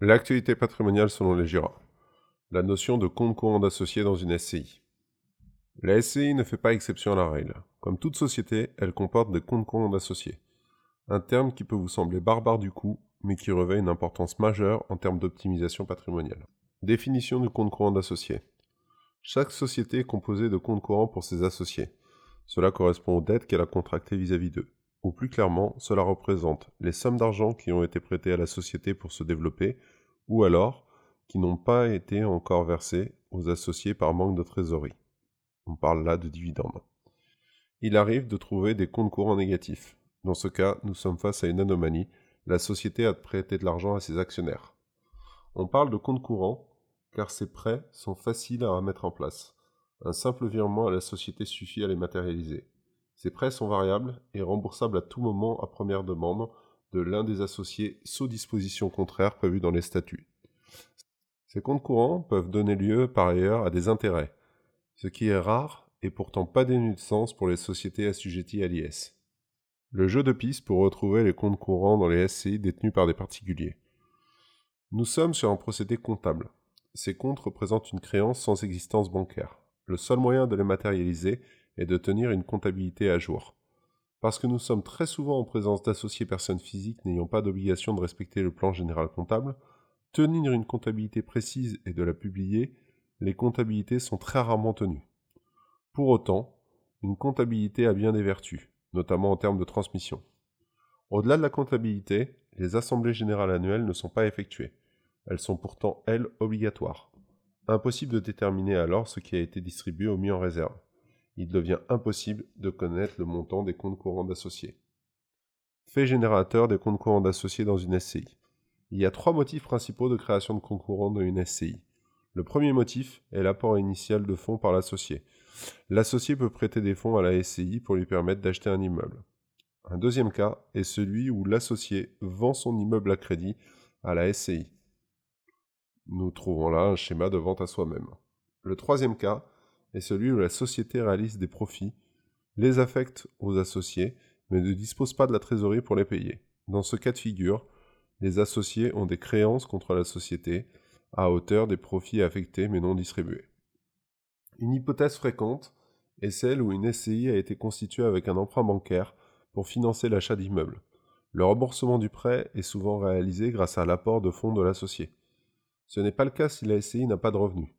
L'actualité patrimoniale selon les GIRA. La notion de compte courant d'associé dans une SCI. La SCI ne fait pas exception à la règle. Comme toute société, elle comporte des comptes courants d'associés. Un terme qui peut vous sembler barbare du coup, mais qui revêt une importance majeure en termes d'optimisation patrimoniale. Définition du compte courant d'associé. Chaque société est composée de comptes courants pour ses associés. Cela correspond aux dettes qu'elle a contractées vis-à-vis d'eux. Ou plus clairement, cela représente les sommes d'argent qui ont été prêtées à la société pour se développer, ou alors qui n'ont pas été encore versées aux associés par manque de trésorerie. On parle là de dividendes. Il arrive de trouver des comptes courants négatifs. Dans ce cas, nous sommes face à une anomalie. La société a prêté de l'argent à ses actionnaires. On parle de comptes courants car ces prêts sont faciles à mettre en place. Un simple virement à la société suffit à les matérialiser. Ces prêts sont variables et remboursables à tout moment à première demande de l'un des associés, sous disposition contraire prévue dans les statuts. Ces comptes courants peuvent donner lieu par ailleurs à des intérêts, ce qui est rare et pourtant pas dénué de sens pour les sociétés assujetties à l'IS. Le jeu de piste pour retrouver les comptes courants dans les SCI détenus par des particuliers. Nous sommes sur un procédé comptable. Ces comptes représentent une créance sans existence bancaire. Le seul moyen de les matérialiser et de tenir une comptabilité à jour. Parce que nous sommes très souvent en présence d'associés personnes physiques n'ayant pas d'obligation de respecter le plan général comptable, tenir une comptabilité précise et de la publier, les comptabilités sont très rarement tenues. Pour autant, une comptabilité a bien des vertus, notamment en termes de transmission. Au-delà de la comptabilité, les assemblées générales annuelles ne sont pas effectuées. Elles sont pourtant, elles, obligatoires. Impossible de déterminer alors ce qui a été distribué ou mis en réserve il devient impossible de connaître le montant des comptes courants d'associés. Fait générateur des comptes courants d'associés dans une SCI. Il y a trois motifs principaux de création de comptes courants dans une SCI. Le premier motif est l'apport initial de fonds par l'associé. L'associé peut prêter des fonds à la SCI pour lui permettre d'acheter un immeuble. Un deuxième cas est celui où l'associé vend son immeuble à crédit à la SCI. Nous trouvons là un schéma de vente à soi-même. Le troisième cas est celui où la société réalise des profits, les affecte aux associés, mais ne dispose pas de la trésorerie pour les payer. Dans ce cas de figure, les associés ont des créances contre la société à hauteur des profits affectés mais non distribués. Une hypothèse fréquente est celle où une SCI a été constituée avec un emprunt bancaire pour financer l'achat d'immeubles. Le remboursement du prêt est souvent réalisé grâce à l'apport de fonds de l'associé. Ce n'est pas le cas si la SCI n'a pas de revenus.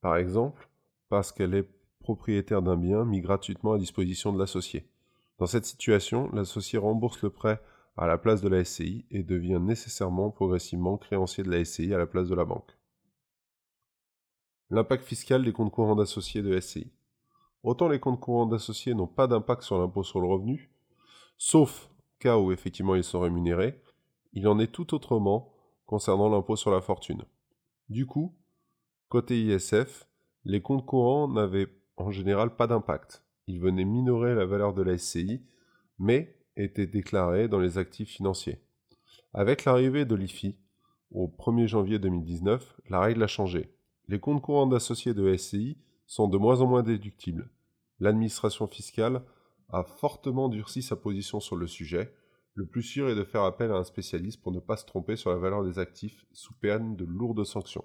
Par exemple, parce qu'elle est propriétaire d'un bien mis gratuitement à disposition de l'associé. Dans cette situation, l'associé rembourse le prêt à la place de la SCI et devient nécessairement progressivement créancier de la SCI à la place de la banque. L'impact fiscal des comptes courants d'associés de SCI. Autant les comptes courants d'associés n'ont pas d'impact sur l'impôt sur le revenu, sauf cas où effectivement ils sont rémunérés, il en est tout autrement concernant l'impôt sur la fortune. Du coup, côté ISF, les comptes courants n'avaient en général pas d'impact. Ils venaient minorer la valeur de la SCI, mais étaient déclarés dans les actifs financiers. Avec l'arrivée de l'IFI, au 1er janvier 2019, la règle a changé. Les comptes courants d'associés de SCI sont de moins en moins déductibles. L'administration fiscale a fortement durci sa position sur le sujet. Le plus sûr est de faire appel à un spécialiste pour ne pas se tromper sur la valeur des actifs sous peine de lourdes sanctions.